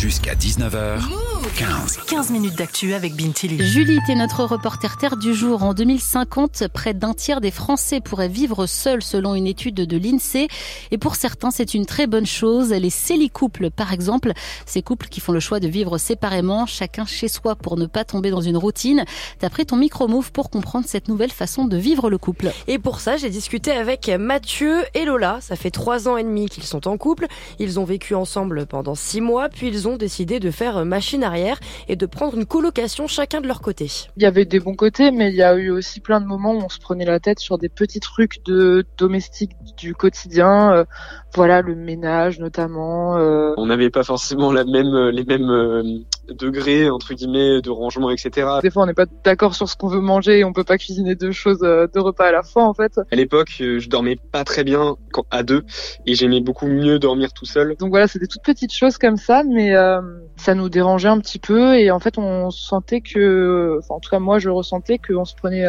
Jusqu'à 19h, 15. 15 minutes d'actu avec Bintili. Julie est notre reporter terre du jour. En 2050, près d'un tiers des Français pourraient vivre seuls selon une étude de l'INSEE. Et pour certains, c'est une très bonne chose. Les célicouples, par exemple, ces couples qui font le choix de vivre séparément, chacun chez soi pour ne pas tomber dans une routine. T'as pris ton micro-move pour comprendre cette nouvelle façon de vivre le couple. Et pour ça, j'ai discuté avec Mathieu et Lola. Ça fait trois ans et demi qu'ils sont en couple. Ils ont vécu ensemble pendant six mois, puis ils ont décidé de faire machine arrière et de prendre une colocation chacun de leur côté. Il y avait des bons côtés, mais il y a eu aussi plein de moments où on se prenait la tête sur des petits trucs de domestique du quotidien. Euh, voilà, le ménage notamment. Euh. On n'avait pas forcément la même, les mêmes euh, degrés entre guillemets de rangement, etc. Des fois, on n'est pas d'accord sur ce qu'on veut manger et on peut pas cuisiner deux choses, deux repas à la fois en fait. À l'époque, je dormais pas très bien quand, à deux et j'aimais beaucoup mieux dormir tout seul. Donc voilà, c'est des toutes petites choses comme ça, mais ça nous dérangeait un petit peu et en fait, on sentait que, enfin, en tout cas moi, je ressentais qu'on se prenait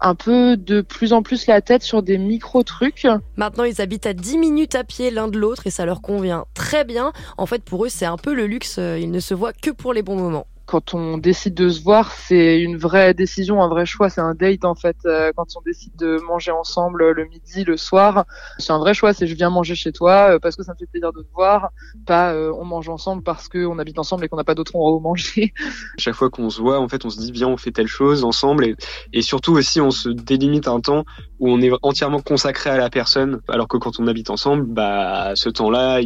un peu de plus en plus la tête sur des micro-trucs. Maintenant, ils habitent à 10 minutes à pied l'un de l'autre et ça leur convient très bien. En fait, pour eux, c'est un peu le luxe. Ils ne se voient que pour les bons moments quand on décide de se voir, c'est une vraie décision, un vrai choix, c'est un date en fait. Euh, quand on décide de manger ensemble le midi, le soir, c'est un vrai choix. C'est je viens manger chez toi euh, parce que ça me fait plaisir de te voir, pas euh, on mange ensemble parce qu'on habite ensemble et qu'on n'a pas d'autre endroit où manger. Chaque fois qu'on se voit, en fait, on se dit viens, on fait telle chose ensemble et, et surtout aussi on se délimite un temps où on est entièrement consacré à la personne, alors que quand on habite ensemble, bah ce temps-là,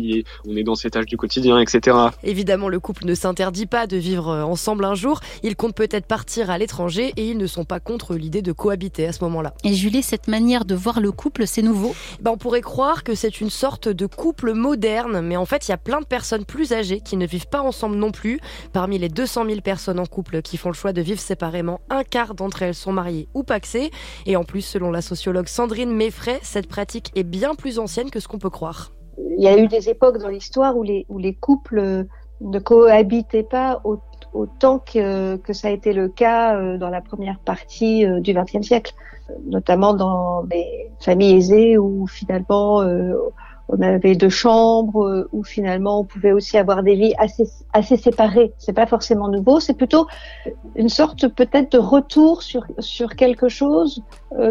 on est dans cet âge du quotidien, etc. Évidemment, le couple ne s'interdit pas de vivre ensemble un jour. Ils comptent peut-être partir à l'étranger et ils ne sont pas contre l'idée de cohabiter à ce moment-là. Et Julie, cette manière de voir le couple, c'est nouveau? Ben, On pourrait croire que c'est une sorte de couple moderne, mais en fait, il y a plein de personnes plus âgées qui ne vivent pas ensemble non plus. Parmi les 200 000 personnes en couple qui font le choix de vivre séparément, un quart d'entre elles sont mariées ou paxées. Et en plus, selon la sociologue Sandrine Meffray, cette pratique est bien plus ancienne que ce qu'on peut croire. Il y a eu des époques dans l'histoire où les, où les couples ne cohabitaient pas autant que, que, ça a été le cas euh, dans la première partie euh, du XXe siècle, notamment dans des familles aisées où finalement euh, on avait deux chambres, où finalement on pouvait aussi avoir des vies assez, assez séparées. C'est pas forcément nouveau, c'est plutôt une sorte peut-être de retour sur, sur quelque chose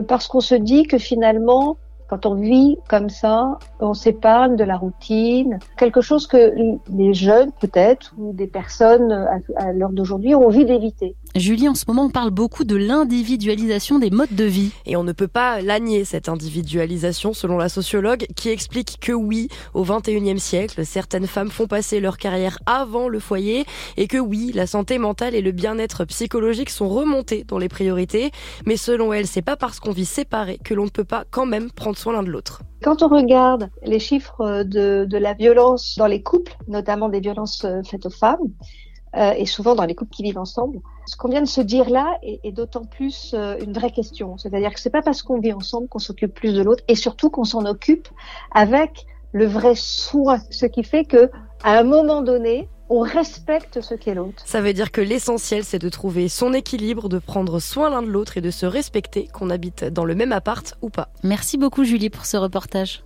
parce qu'on se dit que finalement quand on vit comme ça, on s'épargne de la routine, quelque chose que les jeunes peut-être ou des personnes à, l'heure d'aujourd'hui ont envie d'éviter. Julie, en ce moment, on parle beaucoup de l'individualisation des modes de vie. Et on ne peut pas l'anier, cette individualisation, selon la sociologue, qui explique que oui, au 21e siècle, certaines femmes font passer leur carrière avant le foyer et que oui, la santé mentale et le bien-être psychologique sont remontés dans les priorités. Mais selon elle, c'est pas parce qu'on vit séparés que l'on ne peut pas quand même prendre l'un de l'autre. Quand on regarde les chiffres de, la violence dans les couples, notamment des violences euh, faites aux femmes, euh, et souvent dans les couples qui vivent ensemble, ce qu'on vient de se dire là est, est d'autant plus euh, une vraie question. C'est-à-dire que c'est pas parce qu'on vit ensemble qu'on s'occupe plus de l'autre, et surtout qu'on s'en occupe avec le vrai soin, ce qui fait que à un moment donné, on respecte ce qu'est l'autre. Ça veut dire que l'essentiel, c'est de trouver son équilibre, de prendre soin l'un de l'autre et de se respecter, qu'on habite dans le même appart ou pas. Merci beaucoup Julie pour ce reportage.